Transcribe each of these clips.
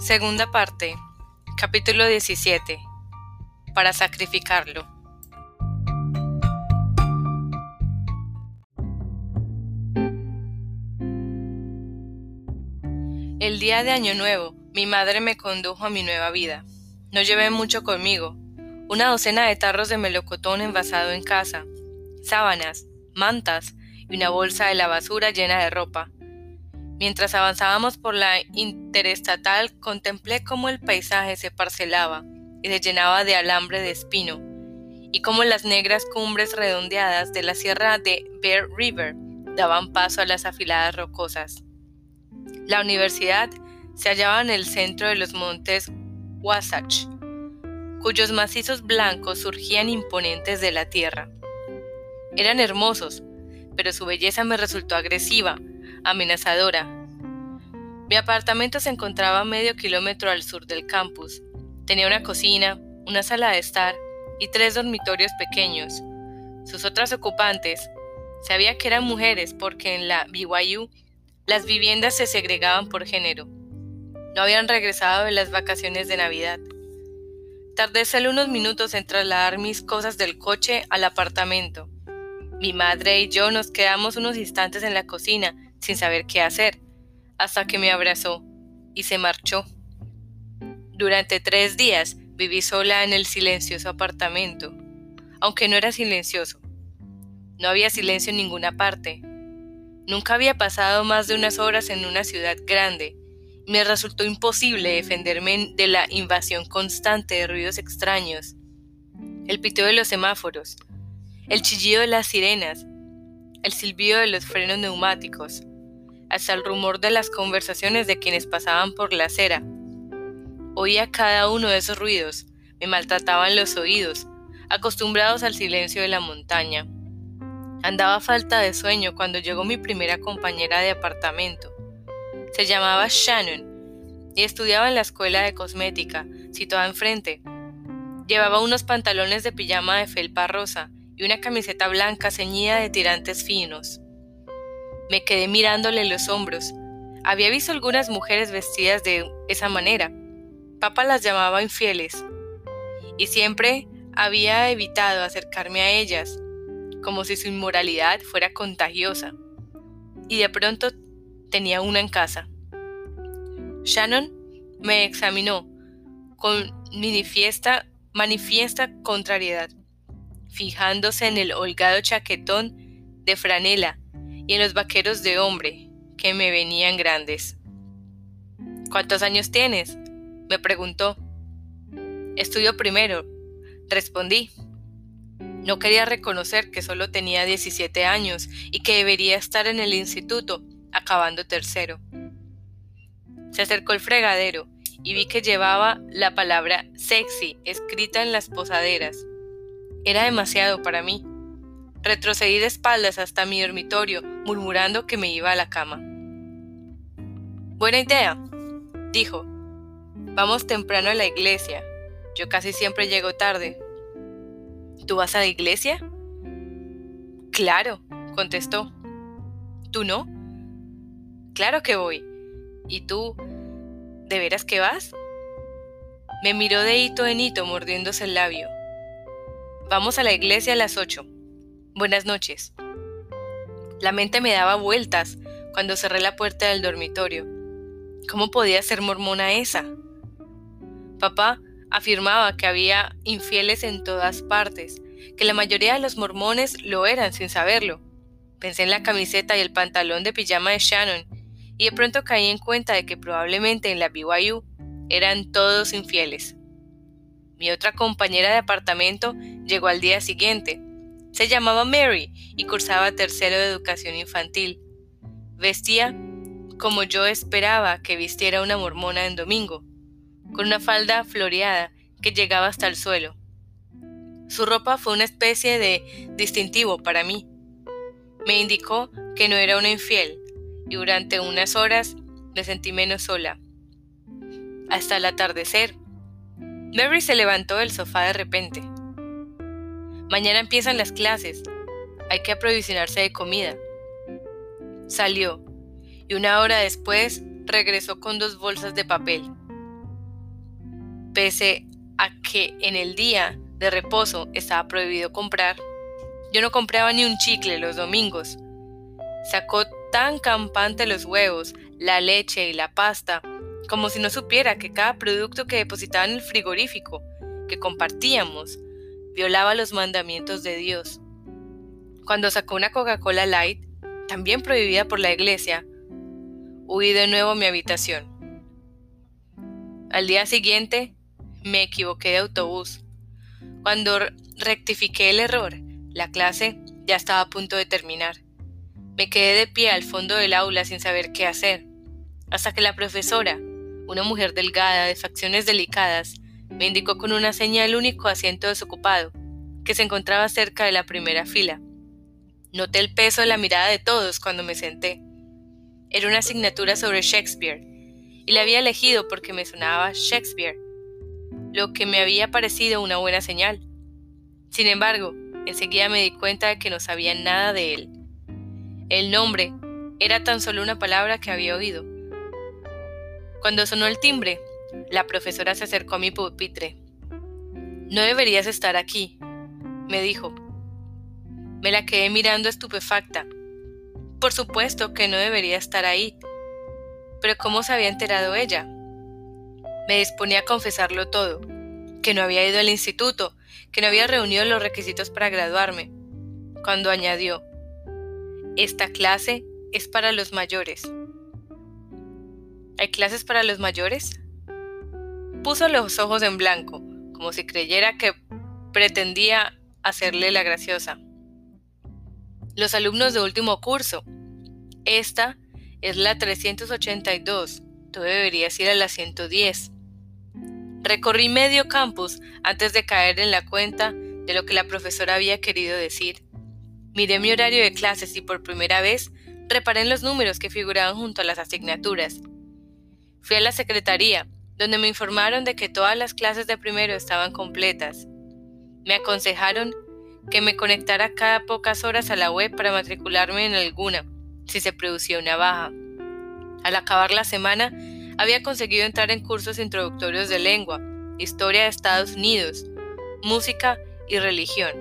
Segunda parte, capítulo 17. Para sacrificarlo. El día de Año Nuevo, mi madre me condujo a mi nueva vida. No llevé mucho conmigo. Una docena de tarros de melocotón envasado en casa, sábanas, mantas y una bolsa de la basura llena de ropa. Mientras avanzábamos por la interestatal, contemplé cómo el paisaje se parcelaba y se llenaba de alambre de espino, y cómo las negras cumbres redondeadas de la sierra de Bear River daban paso a las afiladas rocosas. La universidad se hallaba en el centro de los montes Wasatch, cuyos macizos blancos surgían imponentes de la tierra. Eran hermosos, pero su belleza me resultó agresiva, amenazadora. Mi apartamento se encontraba a medio kilómetro al sur del campus. Tenía una cocina, una sala de estar y tres dormitorios pequeños. Sus otras ocupantes, sabía que eran mujeres porque en la BYU las viviendas se segregaban por género. No habían regresado de las vacaciones de Navidad. Tardé solo unos minutos en trasladar mis cosas del coche al apartamento. Mi madre y yo nos quedamos unos instantes en la cocina sin saber qué hacer, hasta que me abrazó y se marchó. Durante tres días viví sola en el silencioso apartamento, aunque no era silencioso. No había silencio en ninguna parte. Nunca había pasado más de unas horas en una ciudad grande. Me resultó imposible defenderme de la invasión constante de ruidos extraños. El piteo de los semáforos, el chillido de las sirenas, el silbido de los frenos neumáticos, hasta el rumor de las conversaciones de quienes pasaban por la acera. Oía cada uno de esos ruidos, me maltrataban los oídos, acostumbrados al silencio de la montaña. Andaba falta de sueño cuando llegó mi primera compañera de apartamento. Se llamaba Shannon y estudiaba en la escuela de cosmética, situada enfrente. Llevaba unos pantalones de pijama de felpa rosa y una camiseta blanca ceñida de tirantes finos. Me quedé mirándole los hombros. Había visto algunas mujeres vestidas de esa manera. Papá las llamaba infieles. Y siempre había evitado acercarme a ellas, como si su inmoralidad fuera contagiosa. Y de pronto tenía una en casa. Shannon me examinó con manifiesta, manifiesta contrariedad, fijándose en el holgado chaquetón de franela y en los vaqueros de hombre, que me venían grandes. ¿Cuántos años tienes? me preguntó. Estudio primero, respondí. No quería reconocer que solo tenía 17 años y que debería estar en el instituto, acabando tercero. Se acercó el fregadero y vi que llevaba la palabra sexy escrita en las posaderas. Era demasiado para mí. Retrocedí de espaldas hasta mi dormitorio, murmurando que me iba a la cama. Buena idea, dijo. Vamos temprano a la iglesia. Yo casi siempre llego tarde. ¿Tú vas a la iglesia? Claro, contestó. ¿Tú no? Claro que voy. ¿Y tú? ¿De veras que vas? Me miró de hito en hito mordiéndose el labio. Vamos a la iglesia a las ocho. Buenas noches. La mente me daba vueltas cuando cerré la puerta del dormitorio. ¿Cómo podía ser mormona esa? Papá afirmaba que había infieles en todas partes, que la mayoría de los mormones lo eran sin saberlo. Pensé en la camiseta y el pantalón de pijama de Shannon y de pronto caí en cuenta de que probablemente en la BYU eran todos infieles. Mi otra compañera de apartamento llegó al día siguiente, se llamaba Mary y cursaba tercero de educación infantil. Vestía como yo esperaba que vistiera una mormona en domingo, con una falda floreada que llegaba hasta el suelo. Su ropa fue una especie de distintivo para mí. Me indicó que no era una infiel y durante unas horas me sentí menos sola. Hasta el atardecer. Mary se levantó del sofá de repente. Mañana empiezan las clases. Hay que aprovisionarse de comida. Salió y una hora después regresó con dos bolsas de papel. pese a que en el día de reposo estaba prohibido comprar. Yo no compraba ni un chicle los domingos. Sacó tan campante los huevos, la leche y la pasta, como si no supiera que cada producto que depositaba en el frigorífico, que compartíamos, violaba los mandamientos de Dios. Cuando sacó una Coca-Cola Light, también prohibida por la iglesia, huí de nuevo a mi habitación. Al día siguiente, me equivoqué de autobús. Cuando rectifiqué el error, la clase ya estaba a punto de terminar. Me quedé de pie al fondo del aula sin saber qué hacer, hasta que la profesora, una mujer delgada de facciones delicadas, me indicó con una señal el único asiento desocupado, que se encontraba cerca de la primera fila. Noté el peso de la mirada de todos cuando me senté. Era una asignatura sobre Shakespeare, y la había elegido porque me sonaba Shakespeare, lo que me había parecido una buena señal. Sin embargo, enseguida me di cuenta de que no sabía nada de él. El nombre era tan solo una palabra que había oído. Cuando sonó el timbre, la profesora se acercó a mi pupitre. No deberías estar aquí, me dijo. Me la quedé mirando estupefacta. Por supuesto que no debería estar ahí. Pero ¿cómo se había enterado ella? Me disponía a confesarlo todo, que no había ido al instituto, que no había reunido los requisitos para graduarme, cuando añadió, esta clase es para los mayores. ¿Hay clases para los mayores? Puso los ojos en blanco, como si creyera que pretendía hacerle la graciosa. Los alumnos de último curso. Esta es la 382. Tú deberías ir a la 110. Recorrí medio campus antes de caer en la cuenta de lo que la profesora había querido decir. Miré mi horario de clases y por primera vez reparé en los números que figuraban junto a las asignaturas. Fui a la secretaría, donde me informaron de que todas las clases de primero estaban completas. Me aconsejaron que me conectara cada pocas horas a la web para matricularme en alguna, si se producía una baja. Al acabar la semana, había conseguido entrar en cursos introductorios de lengua, historia de Estados Unidos, música y religión,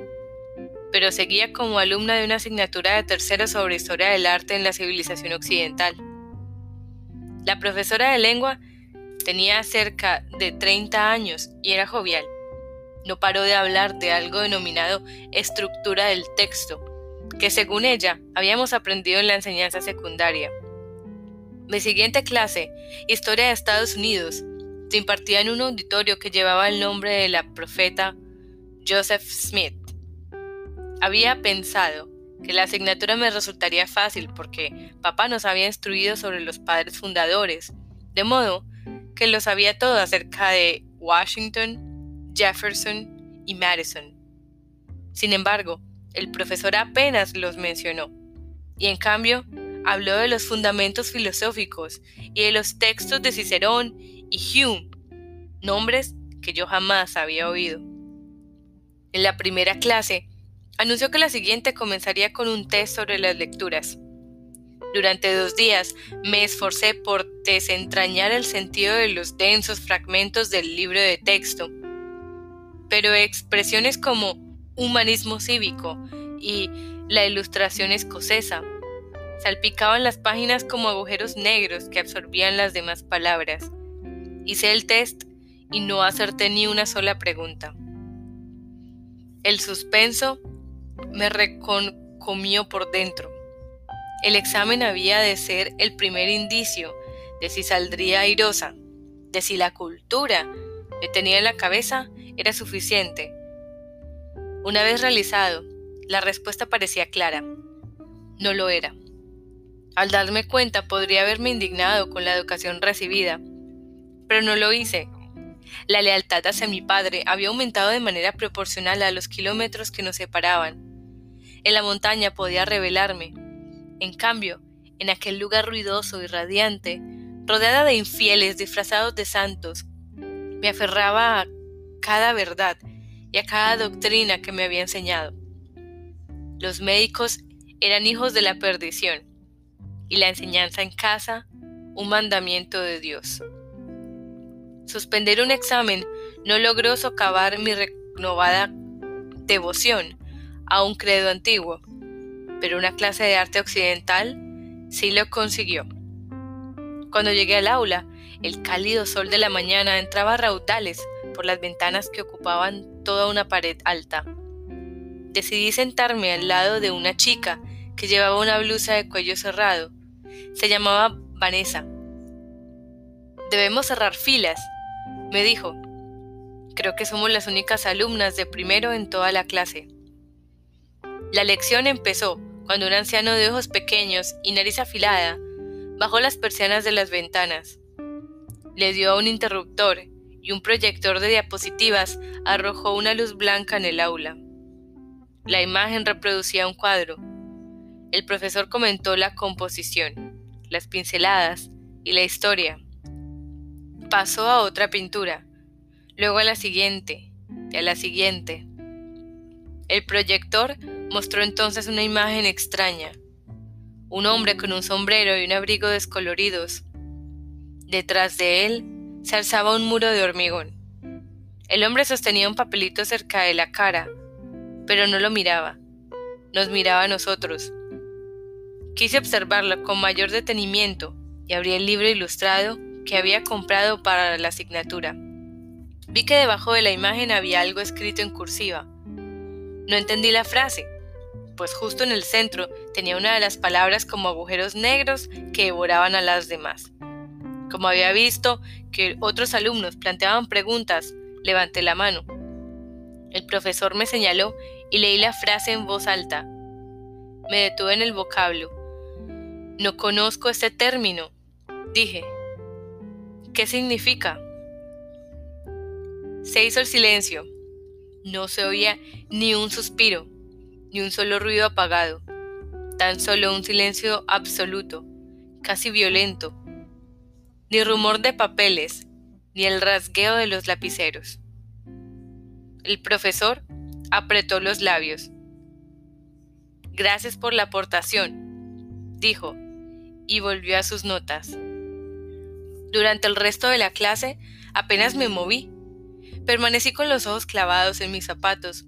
pero seguía como alumna de una asignatura de tercero sobre historia del arte en la civilización occidental. La profesora de lengua tenía cerca de 30 años y era jovial. No paró de hablar de algo denominado estructura del texto, que según ella habíamos aprendido en la enseñanza secundaria. Mi siguiente clase, Historia de Estados Unidos, se impartía en un auditorio que llevaba el nombre de la profeta Joseph Smith. Había pensado que la asignatura me resultaría fácil porque papá nos había instruido sobre los padres fundadores, de modo que lo sabía todo acerca de Washington, Jefferson y Madison. Sin embargo, el profesor apenas los mencionó, y en cambio habló de los fundamentos filosóficos y de los textos de Cicerón y Hume, nombres que yo jamás había oído. En la primera clase, anunció que la siguiente comenzaría con un test sobre las lecturas. Durante dos días me esforcé por desentrañar el sentido de los densos fragmentos del libro de texto, pero expresiones como humanismo cívico y la ilustración escocesa Salpicaban las páginas como agujeros negros que absorbían las demás palabras. Hice el test y no acerté ni una sola pregunta. El suspenso me reconcomió por dentro. El examen había de ser el primer indicio de si saldría airosa, de si la cultura que tenía en la cabeza era suficiente. Una vez realizado, la respuesta parecía clara. No lo era. Al darme cuenta podría haberme indignado con la educación recibida, pero no lo hice. La lealtad hacia mi padre había aumentado de manera proporcional a los kilómetros que nos separaban. En la montaña podía revelarme. En cambio, en aquel lugar ruidoso y radiante, rodeada de infieles disfrazados de santos, me aferraba a cada verdad y a cada doctrina que me había enseñado. Los médicos eran hijos de la perdición y la enseñanza en casa un mandamiento de Dios. Suspender un examen no logró socavar mi renovada devoción a un credo antiguo, pero una clase de arte occidental sí lo consiguió. Cuando llegué al aula, el cálido sol de la mañana entraba a raudales por las ventanas que ocupaban toda una pared alta. Decidí sentarme al lado de una chica que llevaba una blusa de cuello cerrado. Se llamaba Vanessa. Debemos cerrar filas, me dijo. Creo que somos las únicas alumnas de primero en toda la clase. La lección empezó cuando un anciano de ojos pequeños y nariz afilada bajó las persianas de las ventanas. Le dio a un interruptor y un proyector de diapositivas arrojó una luz blanca en el aula. La imagen reproducía un cuadro. El profesor comentó la composición, las pinceladas y la historia. Pasó a otra pintura, luego a la siguiente y a la siguiente. El proyector mostró entonces una imagen extraña. Un hombre con un sombrero y un abrigo descoloridos. Detrás de él se alzaba un muro de hormigón. El hombre sostenía un papelito cerca de la cara, pero no lo miraba. Nos miraba a nosotros. Quise observarlo con mayor detenimiento y abrí el libro ilustrado que había comprado para la asignatura. Vi que debajo de la imagen había algo escrito en cursiva. No entendí la frase, pues justo en el centro tenía una de las palabras como agujeros negros que devoraban a las demás. Como había visto que otros alumnos planteaban preguntas, levanté la mano. El profesor me señaló y leí la frase en voz alta. Me detuve en el vocablo. No conozco este término, dije. ¿Qué significa? Se hizo el silencio. No se oía ni un suspiro, ni un solo ruido apagado, tan solo un silencio absoluto, casi violento, ni rumor de papeles, ni el rasgueo de los lapiceros. El profesor apretó los labios. Gracias por la aportación, dijo, y volvió a sus notas. Durante el resto de la clase apenas me moví. Permanecí con los ojos clavados en mis zapatos,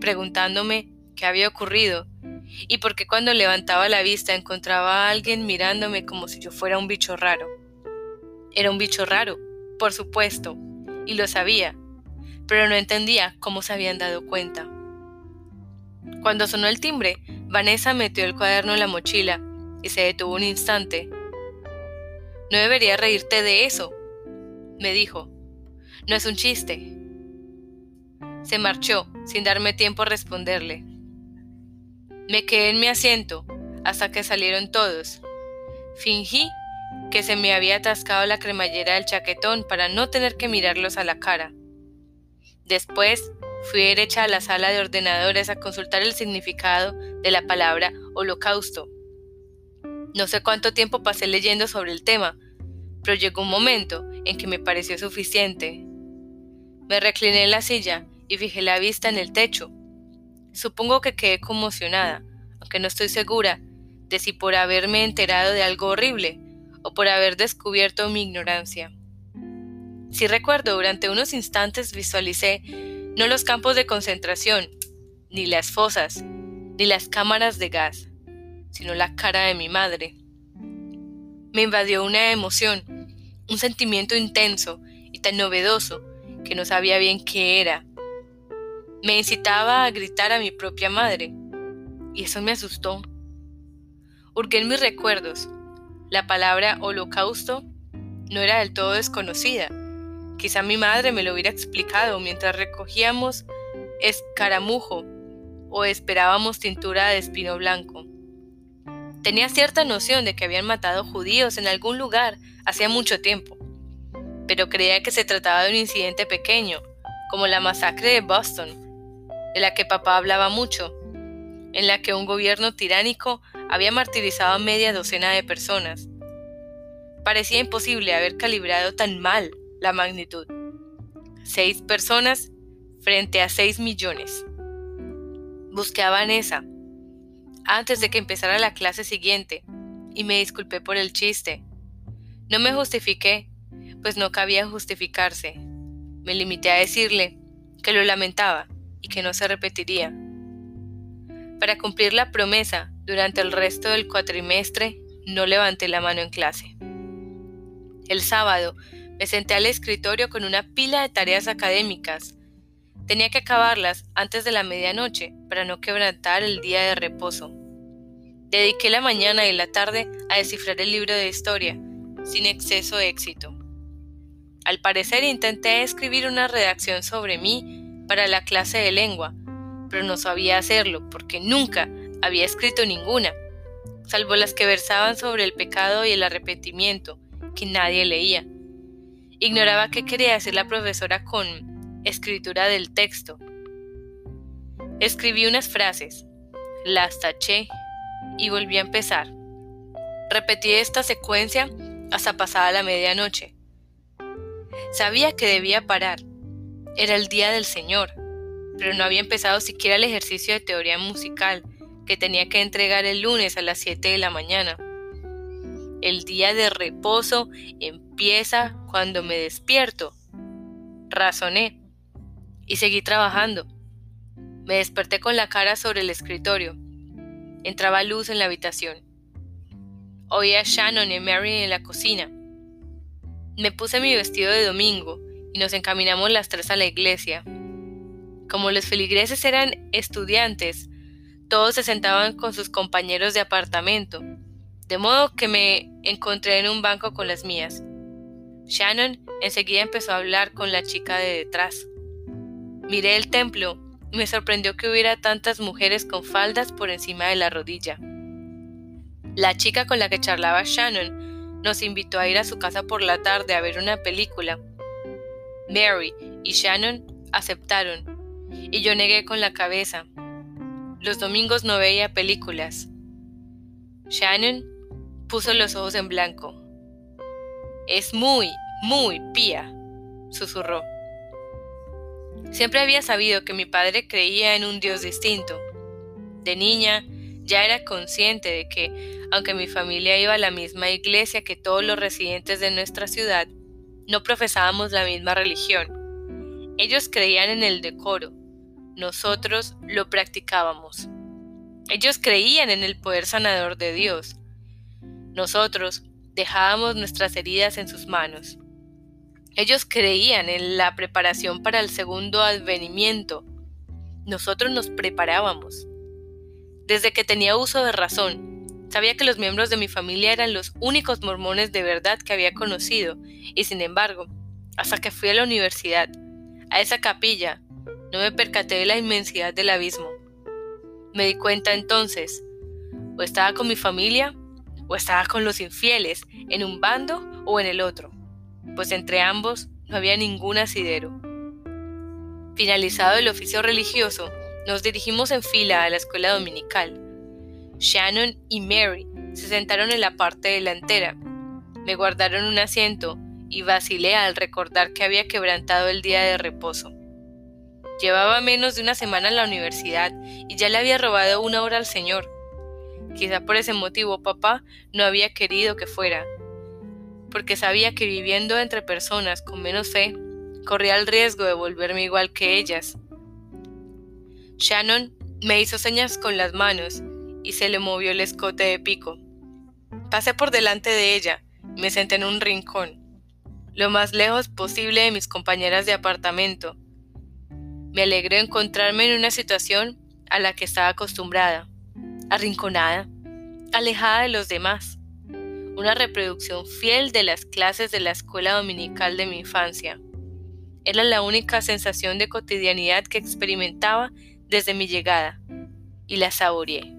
preguntándome qué había ocurrido y por qué cuando levantaba la vista encontraba a alguien mirándome como si yo fuera un bicho raro. Era un bicho raro, por supuesto, y lo sabía, pero no entendía cómo se habían dado cuenta. Cuando sonó el timbre, Vanessa metió el cuaderno en la mochila y se detuvo un instante. No debería reírte de eso, me dijo. No es un chiste. Se marchó sin darme tiempo a responderle. Me quedé en mi asiento hasta que salieron todos. Fingí que se me había atascado la cremallera del chaquetón para no tener que mirarlos a la cara. Después fui derecha a la sala de ordenadores a consultar el significado de la palabra holocausto. No sé cuánto tiempo pasé leyendo sobre el tema, pero llegó un momento en que me pareció suficiente. Me recliné en la silla y fijé la vista en el techo. Supongo que quedé conmocionada, aunque no estoy segura de si por haberme enterado de algo horrible o por haber descubierto mi ignorancia. Si recuerdo, durante unos instantes visualicé no los campos de concentración, ni las fosas, ni las cámaras de gas, sino la cara de mi madre. Me invadió una emoción, un sentimiento intenso y tan novedoso que no sabía bien qué era. Me incitaba a gritar a mi propia madre, y eso me asustó. Hurgué en mis recuerdos, la palabra holocausto no era del todo desconocida. Quizá mi madre me lo hubiera explicado mientras recogíamos escaramujo o esperábamos tintura de espino blanco. Tenía cierta noción de que habían matado judíos en algún lugar hacía mucho tiempo, pero creía que se trataba de un incidente pequeño, como la masacre de Boston, de la que papá hablaba mucho, en la que un gobierno tiránico había martirizado a media docena de personas. Parecía imposible haber calibrado tan mal la magnitud. Seis personas frente a seis millones. Busqué a Vanessa antes de que empezara la clase siguiente y me disculpé por el chiste. No me justifiqué, pues no cabía justificarse. Me limité a decirle que lo lamentaba y que no se repetiría. Para cumplir la promesa, durante el resto del cuatrimestre no levanté la mano en clase. El sábado me senté al escritorio con una pila de tareas académicas. Tenía que acabarlas antes de la medianoche para no quebrantar el día de reposo. Dediqué la mañana y la tarde a descifrar el libro de historia, sin exceso de éxito. Al parecer intenté escribir una redacción sobre mí para la clase de lengua, pero no sabía hacerlo porque nunca había escrito ninguna, salvo las que versaban sobre el pecado y el arrepentimiento, que nadie leía. Ignoraba qué quería decir la profesora con escritura del texto. Escribí unas frases, las taché y volví a empezar. Repetí esta secuencia hasta pasada la medianoche. Sabía que debía parar. Era el día del Señor, pero no había empezado siquiera el ejercicio de teoría musical que tenía que entregar el lunes a las 7 de la mañana. El día de reposo empieza cuando me despierto. Razoné y seguí trabajando. Me desperté con la cara sobre el escritorio. Entraba luz en la habitación. Oía a Shannon y Mary en la cocina. Me puse mi vestido de domingo y nos encaminamos las tres a la iglesia. Como los feligreses eran estudiantes, todos se sentaban con sus compañeros de apartamento, de modo que me encontré en un banco con las mías. Shannon enseguida empezó a hablar con la chica de detrás. Miré el templo y me sorprendió que hubiera tantas mujeres con faldas por encima de la rodilla. La chica con la que charlaba Shannon nos invitó a ir a su casa por la tarde a ver una película. Mary y Shannon aceptaron, y yo negué con la cabeza. Los domingos no veía películas. Shannon puso los ojos en blanco. Es muy, muy pía, susurró. Siempre había sabido que mi padre creía en un Dios distinto. De niña ya era consciente de que, aunque mi familia iba a la misma iglesia que todos los residentes de nuestra ciudad, no profesábamos la misma religión. Ellos creían en el decoro, nosotros lo practicábamos. Ellos creían en el poder sanador de Dios, nosotros dejábamos nuestras heridas en sus manos. Ellos creían en la preparación para el segundo advenimiento. Nosotros nos preparábamos. Desde que tenía uso de razón, sabía que los miembros de mi familia eran los únicos mormones de verdad que había conocido, y sin embargo, hasta que fui a la universidad, a esa capilla, no me percaté de la inmensidad del abismo. Me di cuenta entonces, o estaba con mi familia o estaba con los infieles, en un bando o en el otro, pues entre ambos no había ningún asidero. Finalizado el oficio religioso, nos dirigimos en fila a la escuela dominical. Shannon y Mary se sentaron en la parte delantera. Me guardaron un asiento y vacilé al recordar que había quebrantado el día de reposo. Llevaba menos de una semana en la universidad y ya le había robado una hora al Señor. Quizá por ese motivo papá no había querido que fuera, porque sabía que viviendo entre personas con menos fe, corría el riesgo de volverme igual que ellas. Shannon me hizo señas con las manos y se le movió el escote de pico. Pasé por delante de ella me senté en un rincón, lo más lejos posible de mis compañeras de apartamento. Me alegré encontrarme en una situación a la que estaba acostumbrada arrinconada, alejada de los demás, una reproducción fiel de las clases de la escuela dominical de mi infancia. Era la única sensación de cotidianidad que experimentaba desde mi llegada, y la saboreé.